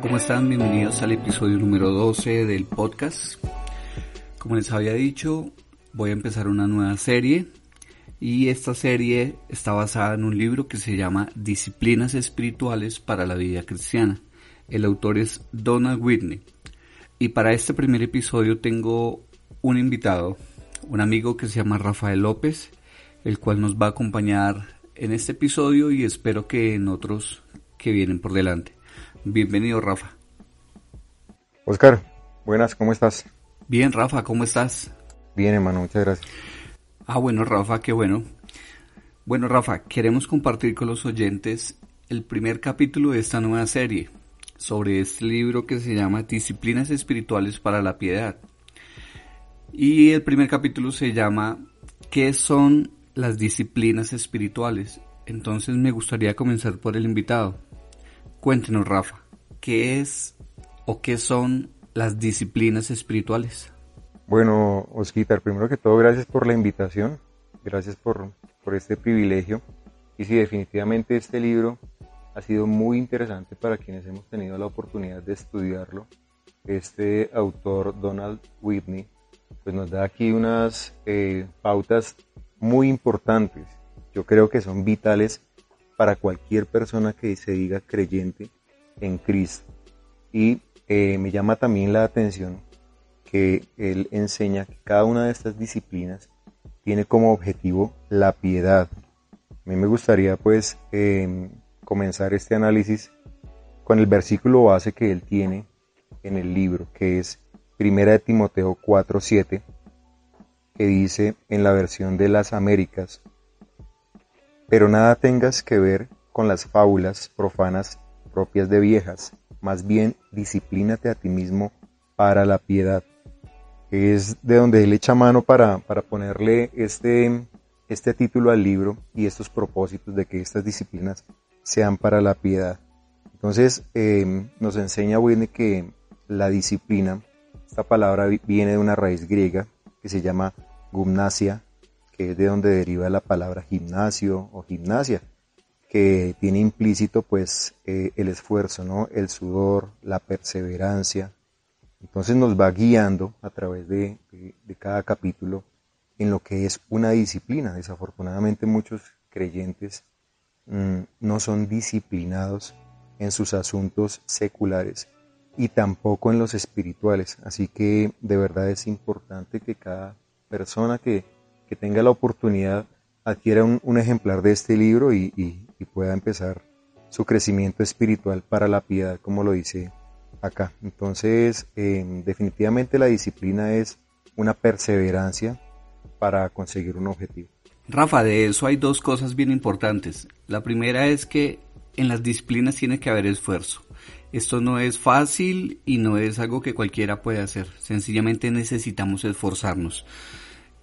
¿cómo están? Bienvenidos al episodio número 12 del podcast. Como les había dicho, voy a empezar una nueva serie y esta serie está basada en un libro que se llama Disciplinas Espirituales para la Vida Cristiana. El autor es Donald Whitney. Y para este primer episodio tengo un invitado, un amigo que se llama Rafael López, el cual nos va a acompañar en este episodio y espero que en otros que vienen por delante. Bienvenido, Rafa. Oscar, buenas, ¿cómo estás? Bien, Rafa, ¿cómo estás? Bien, hermano, muchas gracias. Ah, bueno, Rafa, qué bueno. Bueno, Rafa, queremos compartir con los oyentes el primer capítulo de esta nueva serie sobre este libro que se llama Disciplinas Espirituales para la Piedad. Y el primer capítulo se llama ¿Qué son las disciplinas espirituales? Entonces me gustaría comenzar por el invitado. Cuéntenos, Rafa, ¿qué es o qué son las disciplinas espirituales? Bueno, Osquitar, primero que todo, gracias por la invitación, gracias por, por este privilegio. Y sí, definitivamente este libro ha sido muy interesante para quienes hemos tenido la oportunidad de estudiarlo. Este autor, Donald Whitney, pues nos da aquí unas eh, pautas muy importantes. Yo creo que son vitales para cualquier persona que se diga creyente en Cristo. Y eh, me llama también la atención que él enseña que cada una de estas disciplinas tiene como objetivo la piedad. A mí me gustaría pues em, comenzar este análisis con el versículo base que él tiene en el libro, que es Primera de Timoteo 4:7, que dice en la versión de las Américas, pero nada tengas que ver con las fábulas profanas propias de viejas, más bien disciplínate a ti mismo para la piedad. Es de donde él echa mano para, para ponerle este, este título al libro y estos propósitos de que estas disciplinas sean para la piedad. Entonces em, nos enseña Whitney que la disciplina, esta palabra viene de una raíz griega que se llama gumnasia, que es de donde deriva la palabra gimnasio o gimnasia, que tiene implícito pues eh, el esfuerzo, ¿no? el sudor, la perseverancia. Entonces nos va guiando a través de, cada capítulo en lo que es una disciplina. Desafortunadamente muchos creyentes mm, no son disciplinados en sus asuntos seculares y tampoco en los espirituales. Así que de verdad es importante que cada persona que que tenga la oportunidad adquiera un, ejemplar de este libro y, pueda empezar su crecimiento espiritual para la piedad, como lo dice acá. Entonces, em, definitivamente la disciplina es una perseverancia para conseguir un objetivo. Rafa, de eso hay dos cosas bien importantes. La primera es que en las disciplinas tiene que haber esfuerzo. Esto no es fácil y no es algo que cualquiera puede hacer. Sencillamente necesitamos esforzarnos.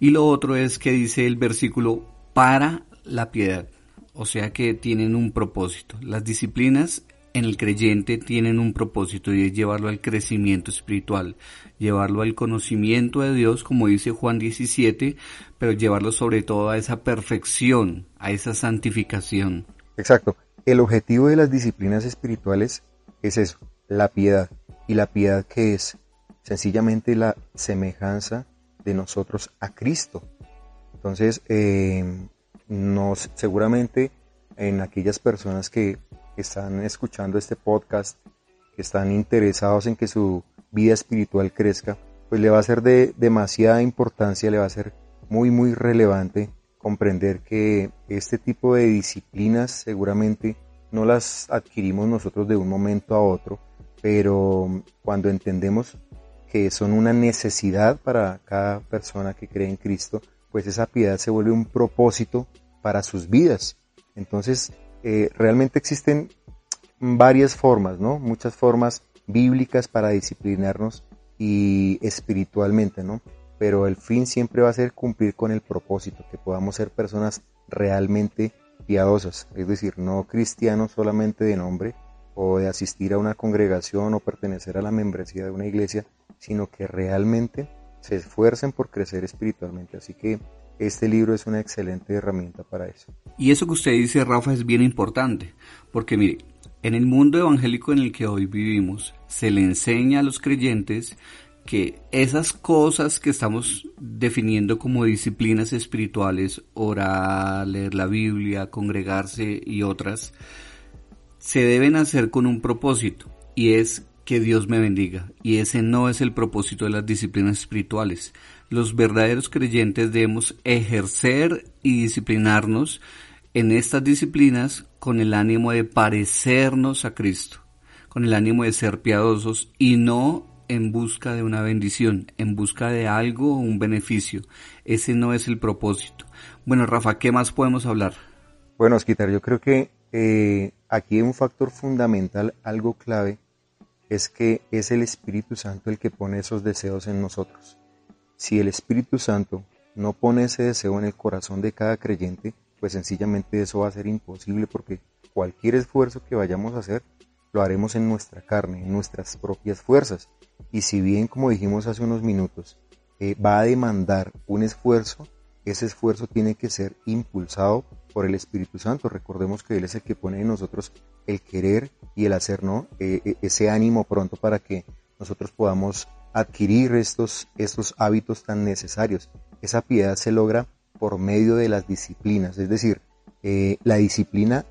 Y lo otro es que dice el versículo para la piedad, o sea que tienen un propósito. Las disciplinas en el creyente tienen un propósito y es llevarlo al crecimiento espiritual, llevarlo al conocimiento de Dios, como dice Juan 17, pero llevarlo sobre todo a esa perfección, a esa santificación. Exacto. El objetivo de las disciplinas espirituales es eso, la piedad. ¿Y la piedad que es? Sencillamente la semejanza de nosotros a Cristo. Entonces, eh, nos, seguramente en aquellas personas que están escuchando este podcast, que están interesados en que su vida espiritual crezca, pues le va a ser de demasiada importancia, le va a ser muy, muy relevante comprender que este tipo de disciplinas seguramente no las adquirimos nosotros de un momento a otro, pero cuando entendemos que son una necesidad para cada persona que cree en Cristo, pues esa piedad se vuelve un propósito para sus vidas. Entonces, eh, realmente existen varias formas, ¿no? Muchas formas bíblicas para disciplinarnos y espiritualmente, ¿no? Pero el fin siempre va a ser cumplir con el propósito, que podamos ser personas realmente piadosas, es decir, no cristianos solamente de nombre o de asistir a una congregación o pertenecer a la membresía de una iglesia, sino que realmente se esfuercen por crecer espiritualmente. Así que este libro es una excelente herramienta para eso. Y eso que usted dice, Rafa, es bien importante, porque mire, en el mundo evangélico en el que hoy vivimos, se le enseña a los creyentes que esas cosas que estamos definiendo como disciplinas espirituales, orar, leer la Biblia, congregarse y otras, se deben hacer con un propósito y es que Dios me bendiga. Y ese no es el propósito de las disciplinas espirituales. Los verdaderos creyentes debemos ejercer y disciplinarnos en estas disciplinas con el ánimo de parecernos a Cristo, con el ánimo de ser piadosos y no en busca de una bendición, en busca de algo o un beneficio. Ese no es el propósito. Bueno, Rafa, ¿qué más podemos hablar? Bueno, Osquitar, yo creo que eh, aquí hay un factor fundamental, algo clave, es que es el Espíritu Santo el que pone esos deseos en nosotros. Si el Espíritu Santo no pone ese deseo en el corazón de cada creyente, pues sencillamente eso va a ser imposible porque cualquier esfuerzo que vayamos a hacer lo haremos en nuestra carne, en nuestras propias fuerzas. Y si bien, como dijimos hace unos minutos, eh, va a demandar un esfuerzo, ese esfuerzo tiene que ser impulsado por el Espíritu Santo. Recordemos que Él es el que pone en nosotros el querer y el hacer, ¿no? Eh, eh, ese ánimo pronto para que nosotros podamos adquirir estos, estos hábitos tan necesarios. Esa piedad se logra por medio de las disciplinas, es decir, la disciplina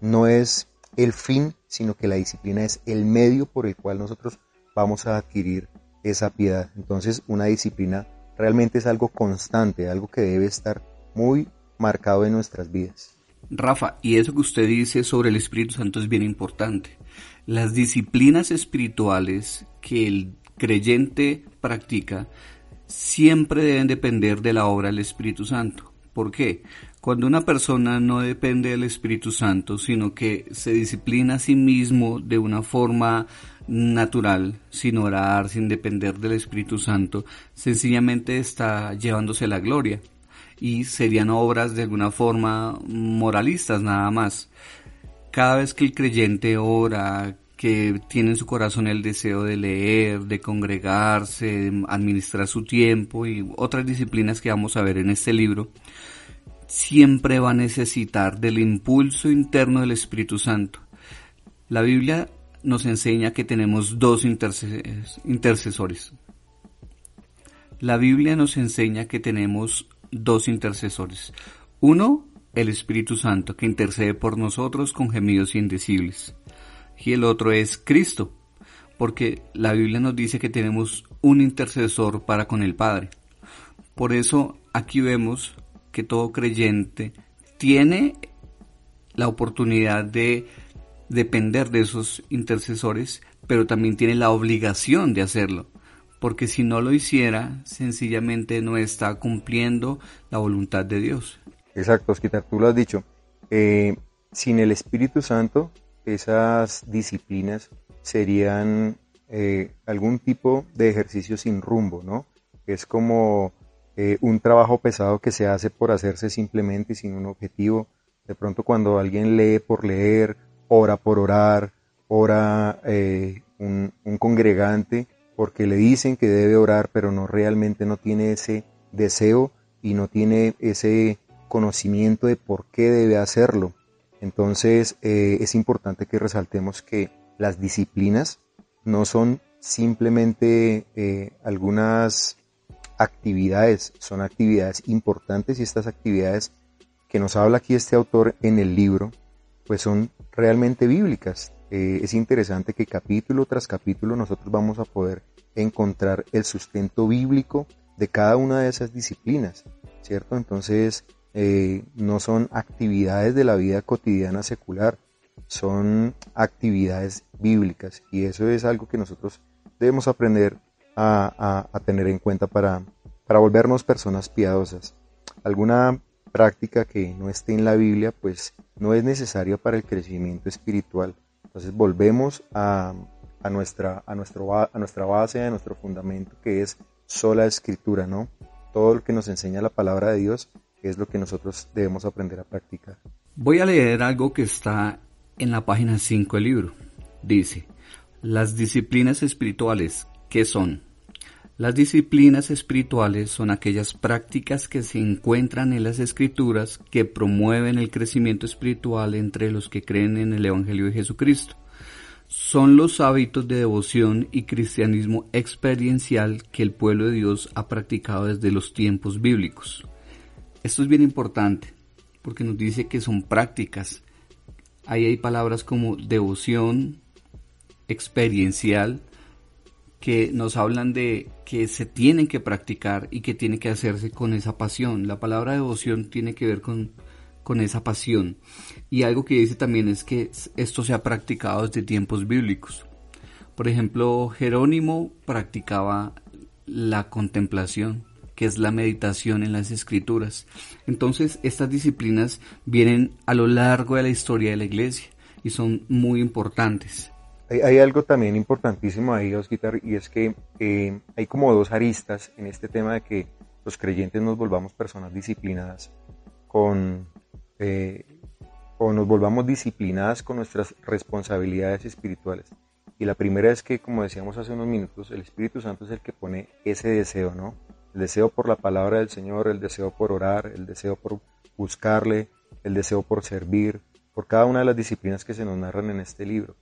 no es el fin, sino que la disciplina es el medio por el cual nosotros vamos a adquirir esa piedad. Entonces una disciplina realmente es algo constante, algo que debe estar muy marcado en nuestras vidas. Rafa, y eso que usted dice sobre el Espíritu Santo es bien importante. Las disciplinas espirituales que el creyente practica siempre deben depender de la obra del Espíritu Santo. ¿Por qué? Cuando una persona no depende del Espíritu Santo, sino que se disciplina a sí mismo de una forma natural, sin orar, sin depender del Espíritu Santo, sencillamente está llevándose la gloria. Y serían obras de alguna forma moralistas nada más. Cada vez que el creyente ora, que tiene en su corazón el deseo de leer, de congregarse, de administrar su tiempo y otras disciplinas que vamos a ver en este libro, siempre va a necesitar del impulso interno del Espíritu Santo. La Biblia nos enseña que tenemos dos intercesores. La Biblia nos enseña que tenemos dos intercesores. Uno, el Espíritu Santo, que intercede por nosotros con gemidos indecibles. Y el otro es Cristo, porque la Biblia nos dice que tenemos un intercesor para con el Padre. Por eso aquí vemos que todo creyente tiene la oportunidad de depender de esos intercesores, pero también tiene la obligación de hacerlo, porque si no lo hiciera, sencillamente no está cumpliendo la voluntad de Dios. Exacto, Osquitar, tú lo has dicho. Eh, sin el Espíritu Santo, esas disciplinas serían eh, algún tipo de ejercicio sin rumbo, ¿no? Es como eh, un trabajo pesado que se hace por hacerse simplemente sin un objetivo. De pronto cuando alguien lee por leer, ora por orar, ora un, congregante porque le dicen que debe orar, pero no realmente no tiene ese deseo y no tiene ese conocimiento de por qué debe hacerlo. Entonces eh, es importante que resaltemos que las disciplinas no son simplemente algunas actividades, son actividades importantes y estas actividades que nos habla aquí este autor en el libro, pues son realmente bíblicas. Eh, es interesante que capítulo tras capítulo nosotros vamos a poder encontrar el sustento bíblico de cada una de esas disciplinas, ¿cierto? Entonces, eh, no son actividades de la vida cotidiana secular, son actividades bíblicas y eso es algo que nosotros debemos aprender a, tener en cuenta para, para volvernos personas piadosas. Alguna práctica que no esté en la Biblia, pues no es necesaria para el crecimiento espiritual. Entonces volvemos a, nuestra, a, nuestro, a nuestra base, a nuestro fundamento, que es sola escritura, ¿no? Todo lo que nos enseña la palabra de Dios es lo que nosotros debemos aprender a practicar. Voy a leer algo que está en la página 5 del libro. Dice, las disciplinas espirituales, ¿qué son? Las disciplinas espirituales son aquellas prácticas que se encuentran en las escrituras que promueven el crecimiento espiritual entre los que creen en el Evangelio de Jesucristo. Son los hábitos de devoción y cristianismo experiencial que el pueblo de Dios ha practicado desde los tiempos bíblicos. Esto es bien importante porque nos dice que son prácticas. Ahí hay palabras como devoción, experiencial, que nos hablan de que se tienen que practicar y que tiene que hacerse con esa pasión. La palabra devoción tiene que ver con, con esa pasión. Y algo que dice también es que esto se ha practicado desde tiempos bíblicos. Por ejemplo, Jerónimo practicaba la contemplación, que es la meditación en las escrituras. Entonces, estas disciplinas vienen a lo largo de la historia de la iglesia y son muy importantes. Hay, algo también importantísimo ahí, Osquitar, y es que eh, hay como dos aristas en este tema de que los creyentes nos volvamos personas disciplinadas con, eh, o nos volvamos disciplinadas con nuestras responsabilidades espirituales. Y la primera es que, como decíamos hace unos minutos, el Espíritu Santo es el que pone ese deseo, ¿no? El deseo por la palabra del Señor, el deseo por orar, el deseo por buscarle, el deseo por servir, por cada una de las disciplinas que se nos narran en este libro.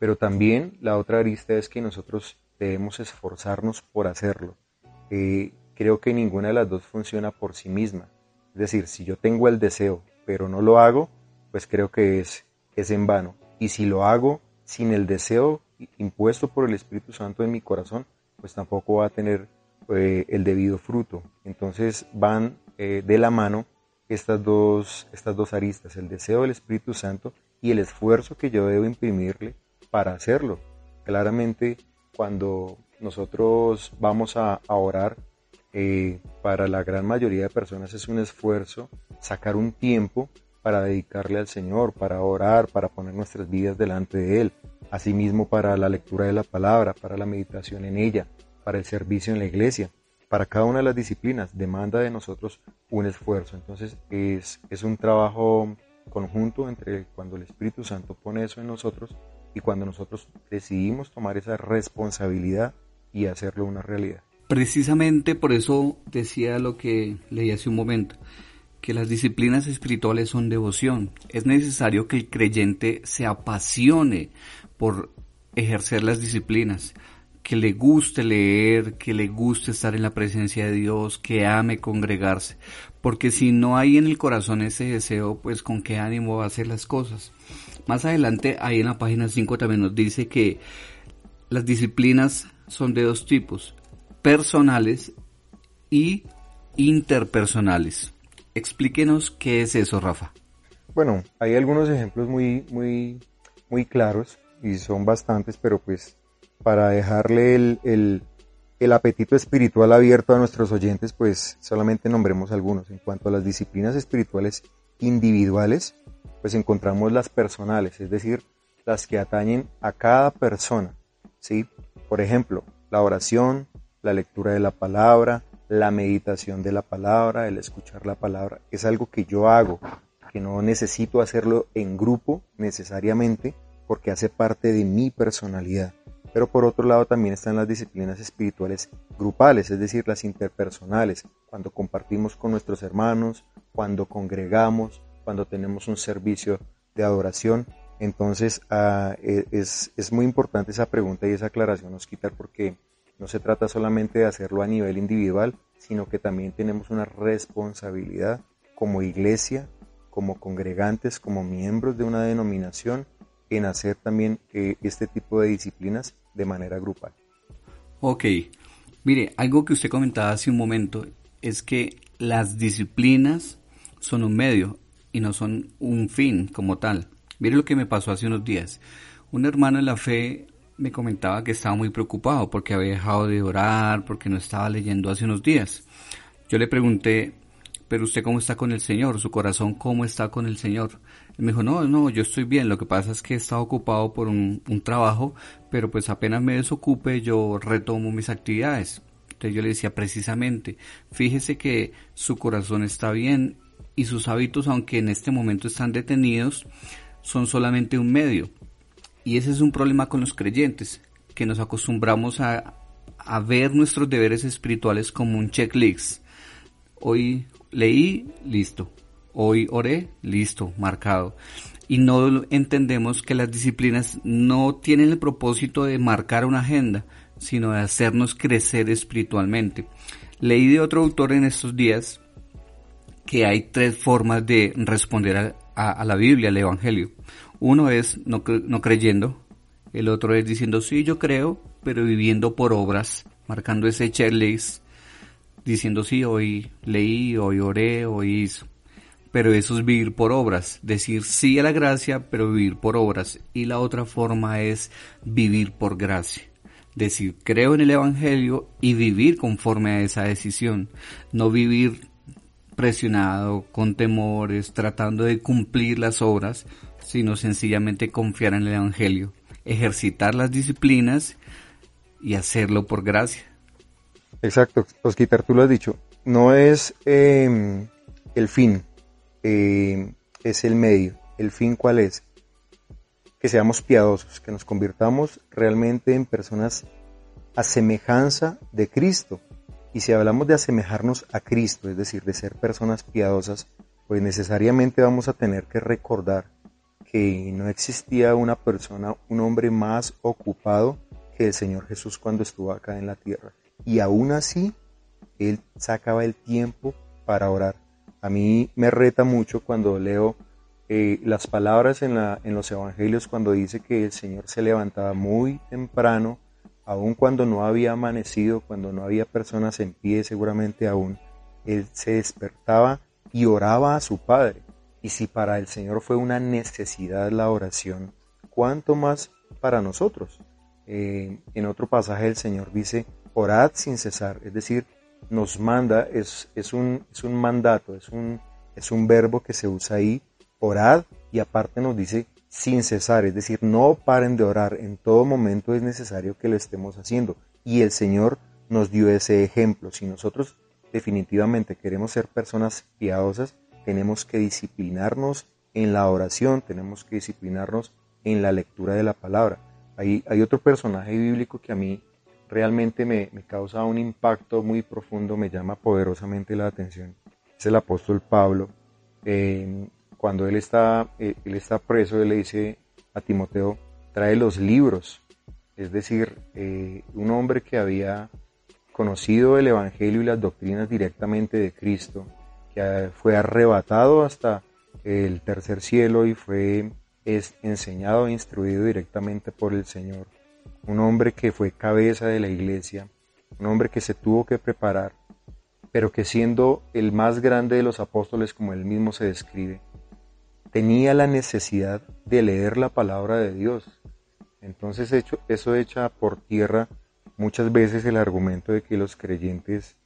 Pero también la otra arista es que nosotros debemos esforzarnos por hacerlo. Eh, creo que ninguna de las dos funciona por sí misma. Es decir, si yo tengo el deseo, pero no lo hago, pues creo que es, es en vano. Y si lo hago sin el deseo impuesto por el Espíritu Santo en mi corazón, pues tampoco va a tener eh, el debido fruto. Entonces van eh, de la mano estas dos, estas dos aristas, el deseo del Espíritu Santo y el esfuerzo que yo debo imprimirle para hacerlo. Claramente, cuando nosotros vamos a, orar, eh, para la gran mayoría de personas es un esfuerzo sacar un tiempo para dedicarle al Señor, para orar, para poner nuestras vidas delante de Él. Asimismo para la lectura de la palabra, para la meditación en ella, para el servicio en la iglesia. Para cada una de las disciplinas demanda de nosotros un esfuerzo. Entonces es, es un trabajo conjunto entre cuando el Espíritu Santo pone eso en nosotros y cuando nosotros decidimos tomar esa responsabilidad y hacerlo una realidad. Precisamente por eso decía lo que leí hace un momento, que las disciplinas espirituales son devoción. Es necesario que el creyente se apasione por ejercer las disciplinas, que le guste leer, que le guste estar en la presencia de Dios, que ame congregarse, porque si no hay en el corazón ese deseo, pues con qué ánimo va a hacer las cosas. Más adelante, ahí en la página 5 también nos dice que las disciplinas son de dos tipos, personales y interpersonales. Explíquenos qué es eso, Rafa. Bueno, hay algunos ejemplos muy, muy, muy claros y son bastantes, pero pues para dejarle el, el apetito espiritual abierto a nuestros oyentes, pues solamente nombremos algunos. En cuanto a las disciplinas espirituales individuales, pues encontramos las personales, es decir, las que atañen a cada persona. ¿sí? Por ejemplo, la oración, la lectura de la palabra, la meditación de la palabra, el escuchar la palabra, es algo que yo hago, que no necesito hacerlo en grupo necesariamente porque hace parte de mi personalidad. Pero por otro lado también están las disciplinas espirituales grupales, es decir, las interpersonales, cuando compartimos con nuestros hermanos, cuando congregamos, cuando tenemos un servicio de adoración. Entonces ah, e, es, es, muy importante esa pregunta y esa aclaración, nos quitar porque no se trata solamente de hacerlo a nivel individual, sino que también tenemos una responsabilidad como iglesia, como congregantes, como miembros de una denominación, en hacer también eh, este tipo de disciplinas de manera grupal. Ok, mire, algo que usted comentaba hace un momento es que las disciplinas son un medio, y no son un fin como tal. Mire lo que me pasó hace unos días. Un hermano en la fe me comentaba que estaba muy preocupado porque había dejado de orar, porque no estaba leyendo hace unos días. Yo le pregunté, pero usted cómo está con el Señor, su corazón cómo está con el Señor. Me dijo, no, no, yo estoy bien, lo que pasa es que he estado ocupado por un, un trabajo, pero pues apenas me desocupe yo retomo mis actividades. Entonces yo le decía precisamente, fíjese que su corazón está bien y sus hábitos, aunque en este momento están detenidos, son solamente un medio. Y ese es un problema con los creyentes, que nos acostumbramos a, a ver nuestros deberes espirituales como un checklist. Hoy leí, listo. Hoy oré, listo, marcado. Y no entendemos que las disciplinas no tienen el propósito de marcar una agenda, sino de hacernos crecer espiritualmente. Leí de otro autor en estos días que hay tres formas de responder a, la Biblia, al Evangelio. Uno es no, creyendo, el otro es diciendo sí, yo creo, pero viviendo por obras, marcando ese checklist, diciendo sí, hoy leí, hoy oré, hoy hizo. Pero eso es vivir por obras, decir sí a la gracia, pero vivir por obras. Y la otra forma es vivir por gracia decir creo en el Evangelio y vivir conforme a esa decisión, no vivir presionado, con temores, tratando de cumplir las obras, sino sencillamente confiar en el Evangelio, ejercitar las disciplinas y hacerlo por gracia. Exacto, Osquitar, tú lo has dicho, no es em, el fin, em, es el medio. ¿El fin cuál es? que seamos piadosos, que nos convirtamos realmente en personas a semejanza de Cristo. Y si hablamos de asemejarnos a Cristo, es decir, de ser personas piadosas, pues necesariamente vamos a tener que recordar que no existía una persona, un hombre más ocupado que el Señor Jesús cuando estuvo acá en la tierra. Y aún así, Él sacaba el tiempo para orar. A mí me reta mucho cuando leo eh, las palabras en, la, en los evangelios cuando dice que el Señor se levantaba muy temprano, aun cuando no había amanecido, cuando no había personas en pie seguramente aún, Él se despertaba y oraba a su Padre. Y si para el Señor fue una necesidad la oración, ¿cuánto más para nosotros? Eh, en otro pasaje el Señor dice, orad sin cesar, es decir, nos manda, es, es, un, es un mandato, es un, es un verbo que se usa ahí orad y aparte nos dice sin cesar, es decir, no paren de orar, en todo momento es necesario que lo estemos haciendo. Y el Señor nos dio ese ejemplo. Si nosotros definitivamente queremos ser personas piadosas, tenemos que disciplinarnos en la oración, tenemos que disciplinarnos en la lectura de la palabra. Hay, hay otro personaje bíblico que a mí realmente me, causa un impacto muy profundo, me llama poderosamente la atención. Es el apóstol Pablo cuando él está, eh, él está preso, él le dice a Timoteo, trae los libros. Es decir, eh, un hombre que había conocido el Evangelio y las doctrinas directamente de Cristo, que fue arrebatado hasta el tercer cielo y fue es enseñado e instruido directamente por el Señor. Un hombre que fue cabeza de la iglesia, un hombre que se tuvo que preparar, pero que siendo el más grande de los apóstoles como él mismo se describe, tenía la necesidad de leer la palabra de Dios. Entonces eso echa por tierra muchas veces el argumento de que los creyentes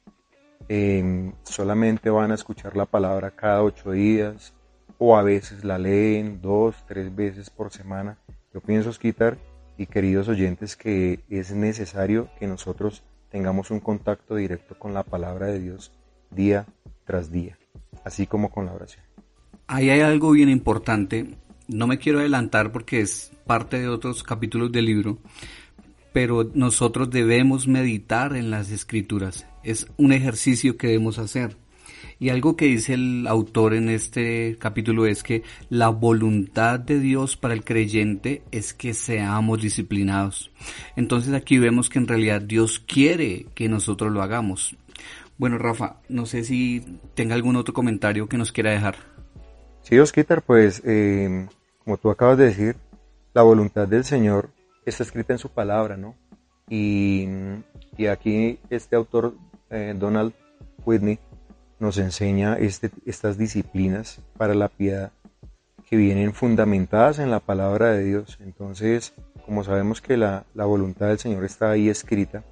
em, solamente van a escuchar la palabra cada ocho días o a veces la leen dos, tres veces por semana. Yo pienso, quitar y queridos oyentes, que es necesario que nosotros tengamos un contacto directo con la palabra de Dios día tras día, así como con la oración. Ahí hay algo bien importante. No me quiero adelantar porque es parte de otros capítulos del libro, pero nosotros debemos meditar en las escrituras. Es un ejercicio que debemos hacer. Y algo que dice el autor en este capítulo es que la voluntad de Dios para el creyente es que seamos disciplinados. Entonces aquí vemos que en realidad Dios quiere que nosotros lo hagamos. Bueno, Rafa, no sé si tenga algún otro comentario que nos quiera dejar. Sí, Osquitar, pues eh, como tú acabas de decir, la voluntad del Señor está escrita en su palabra, ¿no? Y, aquí este autor, eh, Donald Whitney, nos enseña este, estas disciplinas para la piedad que vienen fundamentadas en la palabra de Dios. Entonces, como sabemos que la, la voluntad del Señor está ahí escrita,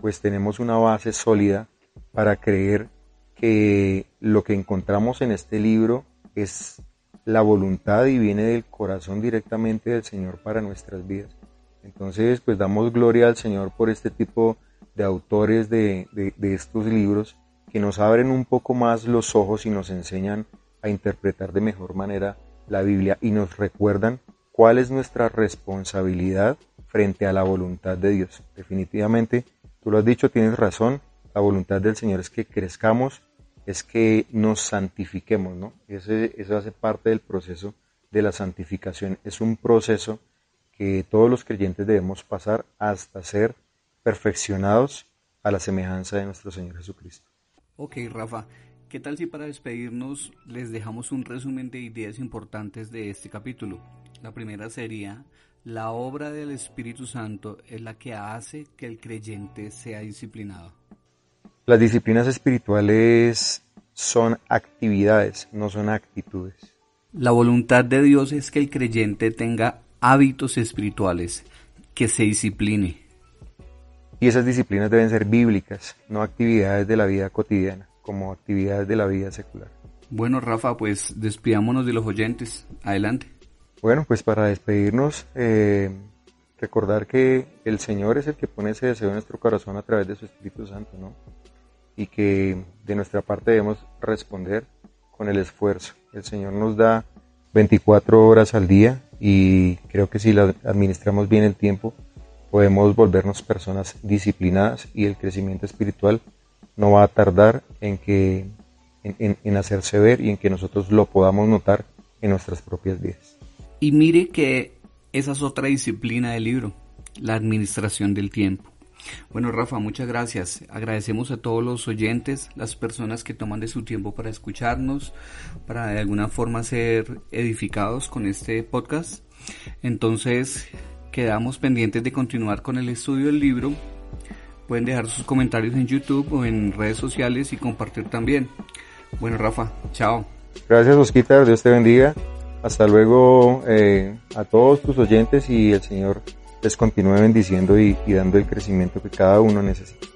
pues tenemos una base sólida para creer que lo que encontramos en este libro es la voluntad y viene del corazón directamente del Señor para nuestras vidas. Entonces, pues damos gloria al Señor por este tipo de autores de, de, estos libros que nos abren un poco más los ojos y nos enseñan a interpretar de mejor manera la Biblia y nos recuerdan cuál es nuestra responsabilidad frente a la voluntad de Dios. Definitivamente Tú lo has dicho, tienes razón. La voluntad del Señor es que crezcamos, es que nos santifiquemos, ¿no? Ese, eso hace parte del proceso de la santificación. Es un proceso que todos los creyentes debemos pasar hasta ser perfeccionados a la semejanza de nuestro Señor Jesucristo. Ok, Rafa, ¿qué tal si para despedirnos les dejamos un resumen de ideas importantes de este capítulo? La primera sería, la obra del Espíritu Santo es la que hace que el creyente sea disciplinado. Las disciplinas espirituales son actividades, no son actitudes. La voluntad de Dios es que el creyente tenga hábitos espirituales, que se discipline. Y esas disciplinas deben ser bíblicas, no actividades de la vida cotidiana, como actividades de la vida secular. Bueno, Rafa, pues despidámonos de los oyentes. Adelante. Bueno, pues para despedirnos, eh, recordar que el Señor es el que pone ese deseo en nuestro corazón a través de su Espíritu Santo, ¿no? Y que de nuestra parte debemos responder con el esfuerzo. El Señor nos da 24 horas al día y creo que si la administramos bien el tiempo, podemos volvernos personas disciplinadas y el crecimiento espiritual no va a tardar en que en, en hacerse ver y en que nosotros lo podamos notar en nuestras propias vidas. Y mire que esa es otra disciplina del libro, la administración del tiempo. Bueno, Rafa, muchas gracias. Agradecemos a todos los oyentes, las personas que toman de su tiempo para escucharnos, para de alguna forma ser edificados con este podcast. Entonces, quedamos pendientes de continuar con el estudio del libro. Pueden dejar sus comentarios en YouTube o en redes sociales y compartir también. Bueno, Rafa, chao. Gracias, Osquita. Dios te bendiga. Hasta luego eh, a todos tus oyentes y el Señor les continúe bendiciendo y, y dando el crecimiento que cada uno necesita.